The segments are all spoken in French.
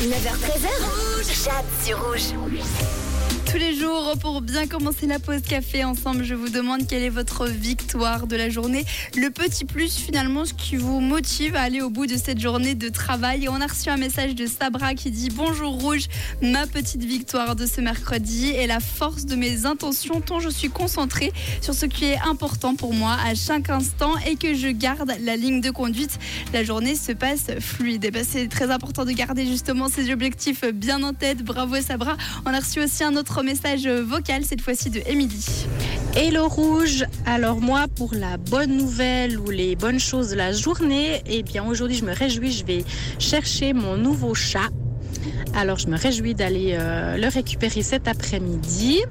9h13h, Jade sur rouge. Tous les jours, pour bien commencer la pause café ensemble, je vous demande quelle est votre victoire de la journée. Le petit plus, finalement, ce qui vous motive à aller au bout de cette journée de travail. On a reçu un message de Sabra qui dit Bonjour Rouge, ma petite victoire de ce mercredi est la force de mes intentions, tant je suis concentrée sur ce qui est important pour moi à chaque instant et que je garde la ligne de conduite. La journée se passe fluide. Et ben, c'est très important de garder justement ces objectifs bien en tête. Bravo Sabra. On a reçu aussi un autre message vocal, cette fois-ci de Émilie. Hello Rouge, alors moi pour la bonne nouvelle ou les bonnes choses de la journée, eh bien aujourd'hui je me réjouis, je vais chercher mon nouveau chat. Alors je me réjouis d'aller euh, le récupérer cet après-midi.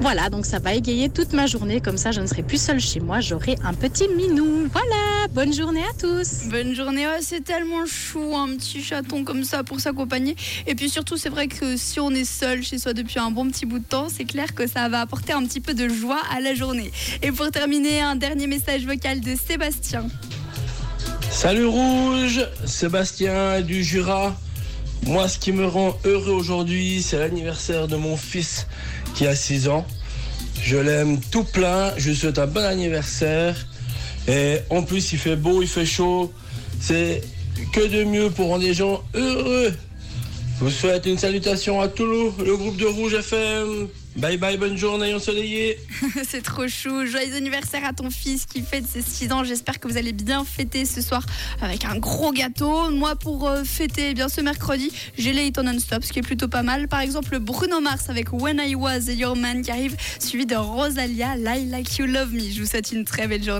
Voilà, donc ça va égayer toute ma journée, comme ça je ne serai plus seule chez moi, j'aurai un petit minou. Voilà, bonne journée à tous. Bonne journée, oh, c'est tellement chou, un petit chaton comme ça pour s'accompagner. Et puis surtout, c'est vrai que si on est seul chez soi depuis un bon petit bout de temps, c'est clair que ça va apporter un petit peu de joie à la journée. Et pour terminer, un dernier message vocal de Sébastien. Salut Rouge, Sébastien du Jura. Moi, ce qui me rend heureux aujourd'hui, c'est l'anniversaire de mon fils qui a 6 ans. Je l'aime tout plein, je lui souhaite un bon anniversaire. Et en plus, il fait beau, il fait chaud. C'est que de mieux pour rendre les gens heureux. Vous souhaite une salutation à tout le groupe de Rouge FM. Bye bye, bonne journée ensoleillée. c'est trop chou. Joyeux anniversaire à ton fils qui fête ses 6 ans. J'espère que vous allez bien fêter ce soir avec un gros gâteau. Moi, pour euh, fêter eh bien ce mercredi, j'ai les hits non-stop, ce qui est plutôt pas mal. Par exemple, Bruno Mars avec When I Was Your Man qui arrive, suivi de Rosalia, Lie Like You Love Me. Je vous souhaite une très belle journée.